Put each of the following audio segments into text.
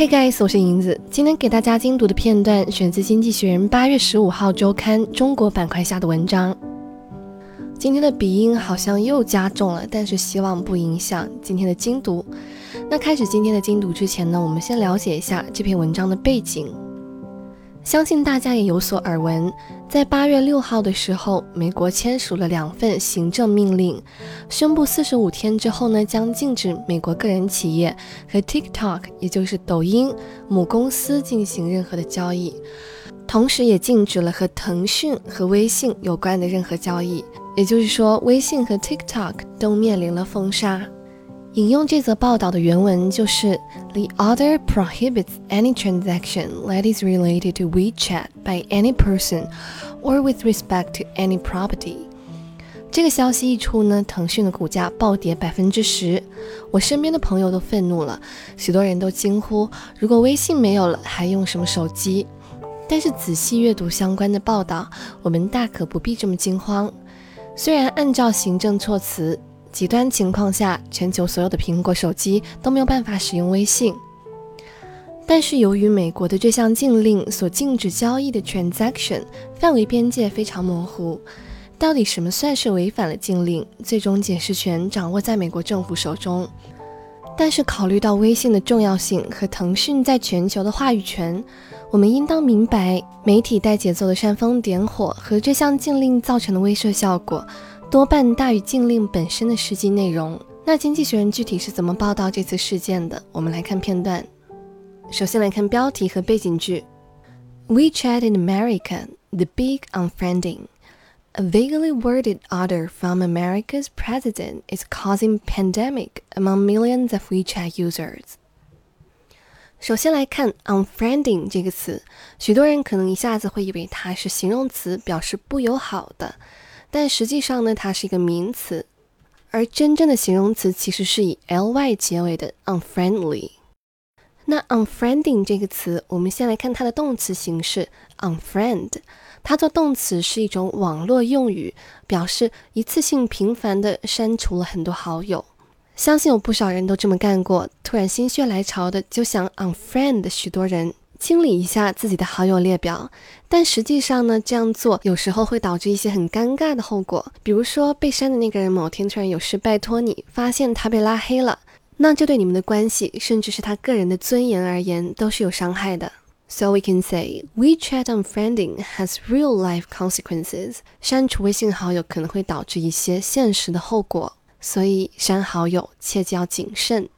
Hey guys，我是银子。今天给大家精读的片段选自《经济学人》八月十五号周刊中国板块下的文章。今天的鼻音好像又加重了，但是希望不影响今天的精读。那开始今天的精读之前呢，我们先了解一下这篇文章的背景。相信大家也有所耳闻，在八月六号的时候，美国签署了两份行政命令，宣布四十五天之后呢，将禁止美国个人企业和 TikTok，也就是抖音母公司进行任何的交易，同时也禁止了和腾讯和微信有关的任何交易。也就是说，微信和 TikTok 都面临了封杀。引用这则报道的原文就是：The order prohibits any transaction that is related to WeChat by any person or with respect to any property。这个消息一出呢，腾讯的股价暴跌百分之十，我身边的朋友都愤怒了，许多人都惊呼：如果微信没有了，还用什么手机？但是仔细阅读相关的报道，我们大可不必这么惊慌。虽然按照行政措辞，极端情况下，全球所有的苹果手机都没有办法使用微信。但是，由于美国的这项禁令所禁止交易的 transaction 范围边界非常模糊，到底什么算是违反了禁令，最终解释权掌握在美国政府手中。但是，考虑到微信的重要性和腾讯在全球的话语权，我们应当明白，媒体带节奏的煽风点火和这项禁令造成的威慑效果。多半大于禁令本身的实际内容。那经济学人具体是怎么报道这次事件的？我们来看片段。首先来看标题和背景句：WeChat in America: The Big Unfriending. A vaguely worded order from America's president is causing pandemic among millions of WeChat users. 首先来看 unfriending 这个词，许多人可能一下子会以为它是形容词，表示不友好的。但实际上呢，它是一个名词，而真正的形容词其实是以 ly 结尾的 unfriendly。那 unfriending 这个词，我们先来看它的动词形式 unfriend。它做动词是一种网络用语，表示一次性频繁的删除了很多好友。相信有不少人都这么干过，突然心血来潮的就想 unfriend 许多人。清理一下自己的好友列表，但实际上呢，这样做有时候会导致一些很尴尬的后果。比如说，被删的那个人某天突然有事拜托你，发现他被拉黑了，那这对你们的关系，甚至是他个人的尊严而言，都是有伤害的。So we can say WeChat unfriending has real life consequences。删除微信好友可能会导致一些现实的后果，所以删好友切记要谨慎。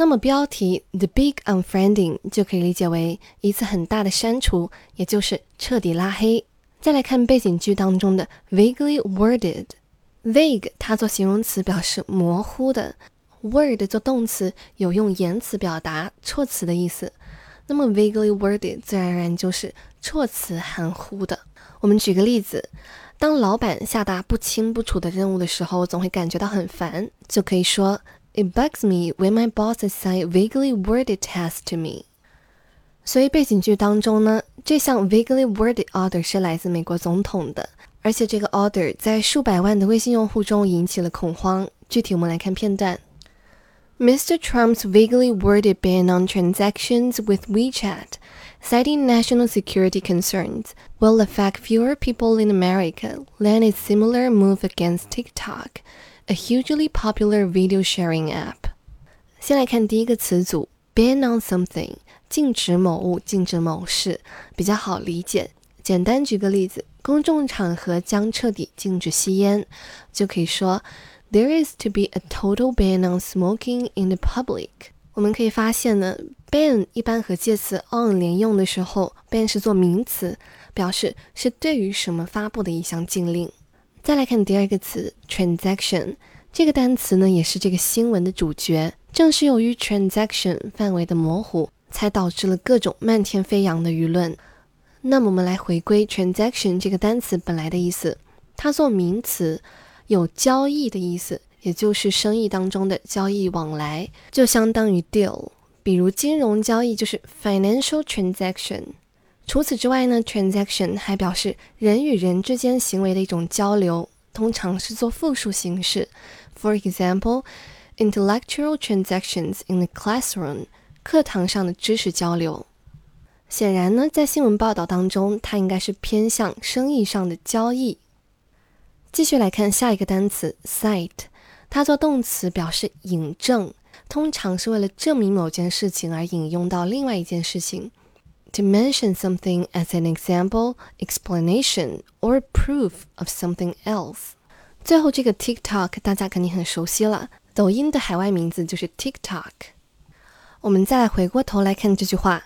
那么标题 The Big Unfriending 就可以理解为一次很大的删除，也就是彻底拉黑。再来看背景句当中的 vaguely worded，vague 它做形容词表示模糊的，word 做动词有用言辞表达措辞的意思。那么 vaguely worded 自然而然就是措辞含糊的。我们举个例子，当老板下达不清不楚的任务的时候，总会感觉到很烦，就可以说。It bugs me when my boss assign vaguely worded tasks to me。所以背景句当中呢，这项 vaguely worded order 是来自美国总统的，而且这个 order 在数百万的微信用户中引起了恐慌。具体我们来看片段。Mr. Trump's vaguely worded ban on transactions with WeChat, citing national security concerns, will affect fewer people in America than its similar move against TikTok. A hugely popular video sharing app。先来看第一个词组，ban on something，禁止某物，禁止某事，比较好理解。简单举个例子，公众场合将彻底禁止吸烟，就可以说，There is to be a total ban on smoking in the public。我们可以发现呢，ban 一般和介词 on 连用的时候，ban 是做名词，表示是对于什么发布的一项禁令。再来看第二个词 transaction，这个单词呢也是这个新闻的主角。正是由于 transaction 范围的模糊，才导致了各种漫天飞扬的舆论。那么我们来回归 transaction 这个单词本来的意思，它做名词有交易的意思，也就是生意当中的交易往来，就相当于 deal。比如金融交易就是 financial transaction。除此之外呢，transaction 还表示人与人之间行为的一种交流，通常是做复数形式。For example, intellectual transactions in the classroom 课堂上的知识交流。显然呢，在新闻报道当中，它应该是偏向生意上的交易。继续来看下一个单词 cite，它做动词表示引证，通常是为了证明某件事情而引用到另外一件事情。To mention something as an example, explanation, or proof of something else。最后这个 TikTok 大家肯定很熟悉了，抖音的海外名字就是 TikTok。我们再来回过头来看这句话。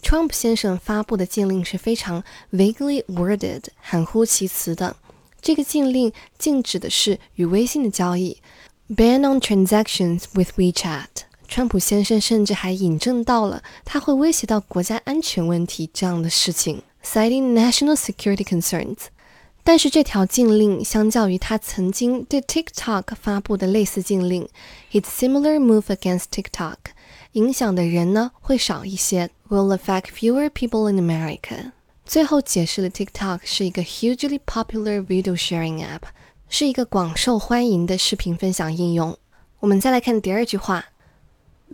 Trump 先生发布的禁令是非常 vaguely worded，含糊其辞的。这个禁令禁止的是与微信的交易，ban on transactions with WeChat。 川普先生甚至还引证到了他会威胁到国家安全问题这样的事情，citing national security concerns。但是这条禁令相较于他曾经对 TikTok 发布的类似禁令，its similar move against TikTok。影响的人呢会少一些，will affect fewer people in America。最后解释了 TikTok 是一个 hugely popular video sharing app，是一个广受欢迎的视频分享应用。我们再来看第二句话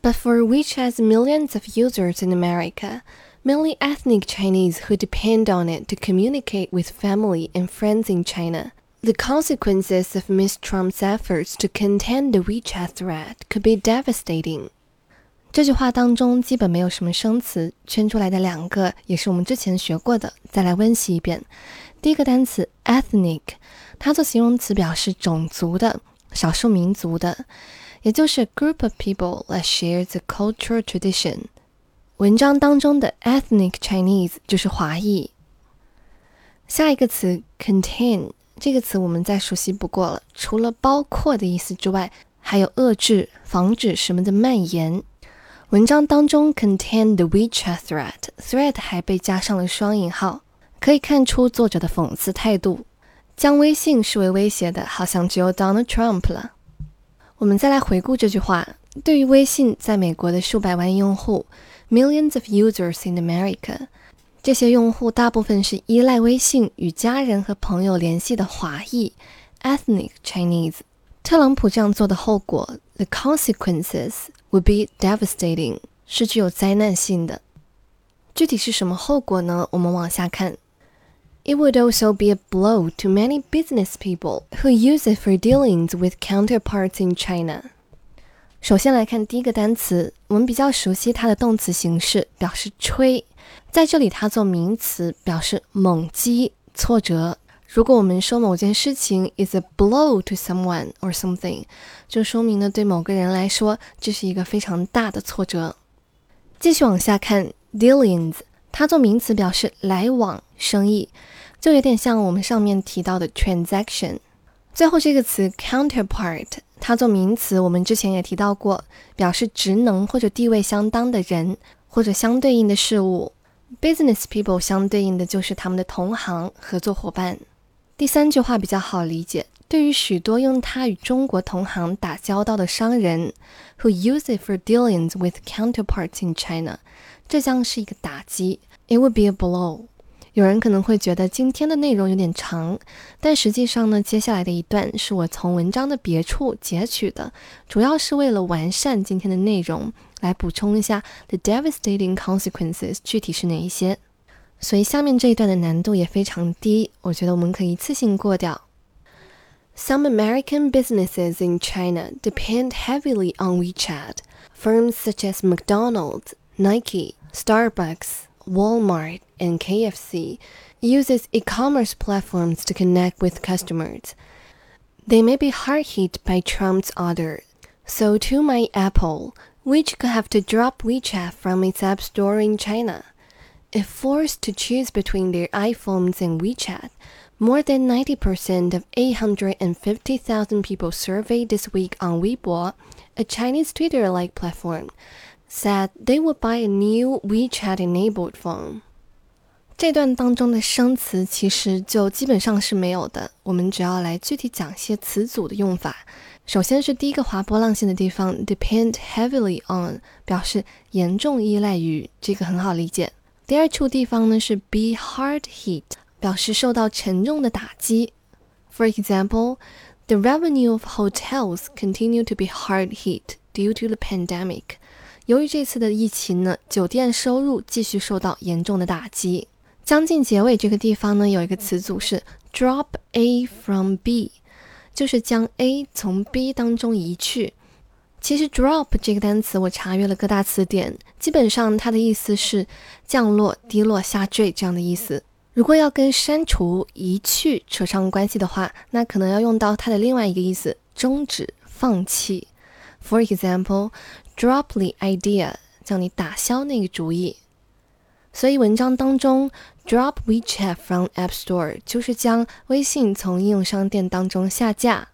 ，But for which has millions of users in America, mainly ethnic Chinese who depend on it to communicate with family and friends in China. The consequences of Ms. Trump's efforts to contain the WeChat threat could be devastating. 这句话当中基本没有什么生词，圈出来的两个也是我们之前学过的。再来温习一遍。第一个单词 ethnic，它做形容词表示种族的、少数民族的， 也就是 group of people that share the cultural tradition。文章当中的 ethnic Chinese 就是华裔。下一个词 contain，这个词我们再熟悉不过了，除了包括的意思之外，还有遏制、防止什么的蔓延。文章当中 contain the WeChat threat，threat 还被加上了双引号，可以看出作者的讽刺态度，将微信视为威胁的，好像只有 Donald Trump 了。我们再来回顾这句话，对于微信在美国的数百万用户，millions of users in America，这些用户大部分是依赖微信与家人和朋友联系的华裔 ethnic Chinese。特朗普这样做的后果，the consequences。would be devastating，是具有灾难性的。具体是什么后果呢？我们往下看。It would also be a blow to many business people who use it for dealings with counterparts in China。首先来看第一个单词，我们比较熟悉它的动词形式，表示吹，在这里它做名词，表示猛击、挫折。如果我们说某件事情 is a blow to someone or something，就说明呢对某个人来说这是一个非常大的挫折。继续往下看，dealings，它做名词表示来往、 生意，就有点像我们上面提到的 transaction。最后这个词 counterpart，它做名词，我们之前也提到过，表示职能或者地位相当的人或者相对应的事物。business people 相对应的就是他们的同行、合作伙伴。第三句话比较好理解，对于许多用它与中国同行打交道的商人，who use it for dealings with counterparts in China，这将是一个打击。It would be a blow。有人可能会觉得今天的内容有点长，但实际上呢，接下来的一段是我从文章的别处截取的，主要是为了完善今天的内容，来补充一下 the devastating consequences 具体是哪一些。所以下面这一段的难度也非常低，我觉得我们可以一次性过掉。Some American businesses in China depend heavily on WeChat. Firms such as McDonald's, Nike, Starbucks, Walmart, and KFC uses e-commerce platforms to connect with customers. They may be hard hit by Trump's order. So too might Apple, which could have to drop WeChat from its app store in China. If forced to choose between their iPhones and WeChat, more than 90% of 850,000 people surveyed this week on Weibo, a Chinese Twitter like platform, said they would buy a new WeChat enabled phone. 这段当中的生词其实就基本上是没有的，我们只要来具体讲一些词组的用法。首先是第一个划波浪线的地方，depend heavily on，表示严重依赖于，这个很好理解。第二处地方呢是 be hard hit，表示受到沉重的打击。For example, the revenue of hotels continue to be hard hit due to the pandemic。由于这次的疫情呢，酒店收入继续受到严重的打击。将近结尾这个地方呢，有一个词组是 drop A from B，就是将 A 从 B 当中移去。其实 drop 这个单词我查阅了各大词典，基本上它的意思是降落、低落、下坠这样的意思。如果要跟删除、移去扯上关系的话，那可能要用到它的另外一个意思：终止、放弃。For example，drop the idea，叫你打消那个主意。所以文章当中，drop WeChat from App Store 就是将微信从应用商店当中下架。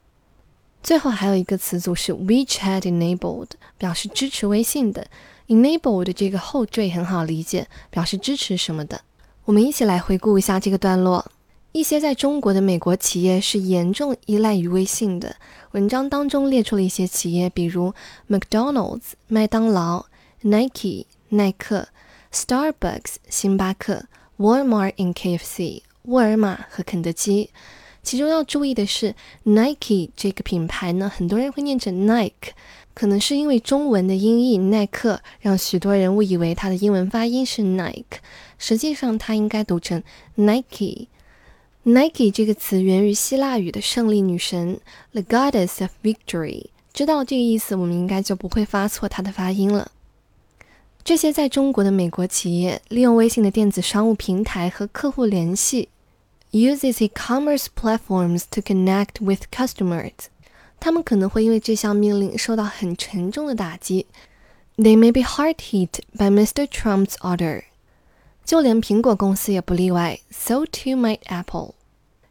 最后还有一个词组是 WeChat enabled，表示支持微信的。enabled 这个后缀很好理解，表示支持什么的。我们一起来回顾一下这个段落。一些在中国的美国企业是严重依赖于微信的。文章当中列出了一些企业，比如 McDonald's 麦当劳、Nike 耐克。Starbucks、星巴克、Walmart and KFC、沃尔玛和肯德基。其中要注意的是，Nike 这个品牌呢，很多人会念成 Nike，可能是因为中文的音译耐克，让许多人误以为它的英文发音是 Nike，实际上它应该读成 Nike。Nike 这个词源于希腊语的胜利女神，The Goddess of Victory。知道这个意思，我们应该就不会发错它的发音了。这些在中国的美国企业利用微信的电子商务平台和客户联系，uses e-commerce platforms to connect with customers。他们可能会因为这项命令受到很沉重的打击。They may be hard hit by Mr. Trump's order。就连苹果公司也不例外，so too might Apple。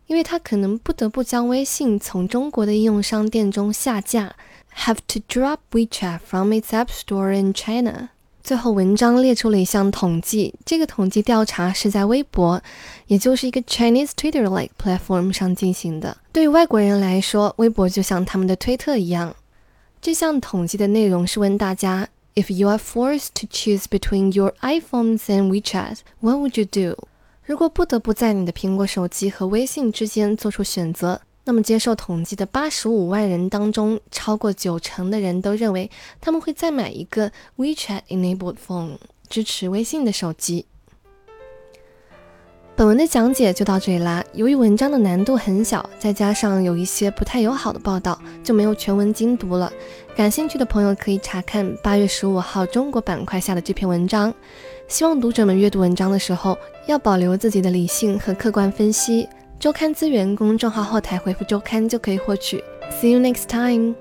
因为他可能不得不将微信从中国的应用商店中下架，have to drop WeChat from its app store in China。 最后，文章列出了一项统计。这个统计调查是在微博，也就是一个 Chinese Twitter-like platform 上进行的。对于外国人来说，微博就像他们的推特一样。这项统计的内容是问大家：If you are forced to choose between your iPhones and WeChat, what would you do？如果不得不在你的苹果手机和微信之间做出选择？那么，接受统计的八十五万人当中，超过九成的人都认为他们会再买一个 WeChat enabled phone，支持微信的手机。本文的讲解就到这里啦。由于文章的难度很小，再加上有一些不太友好的报道，就没有全文精读了。感兴趣的朋友可以查看八月十五号中国板块下的这篇文章。希望读者们阅读文章的时候，要保留自己的理性和客观分析。周刊资源公众号后台回复“周刊”就可以获取。See you next time.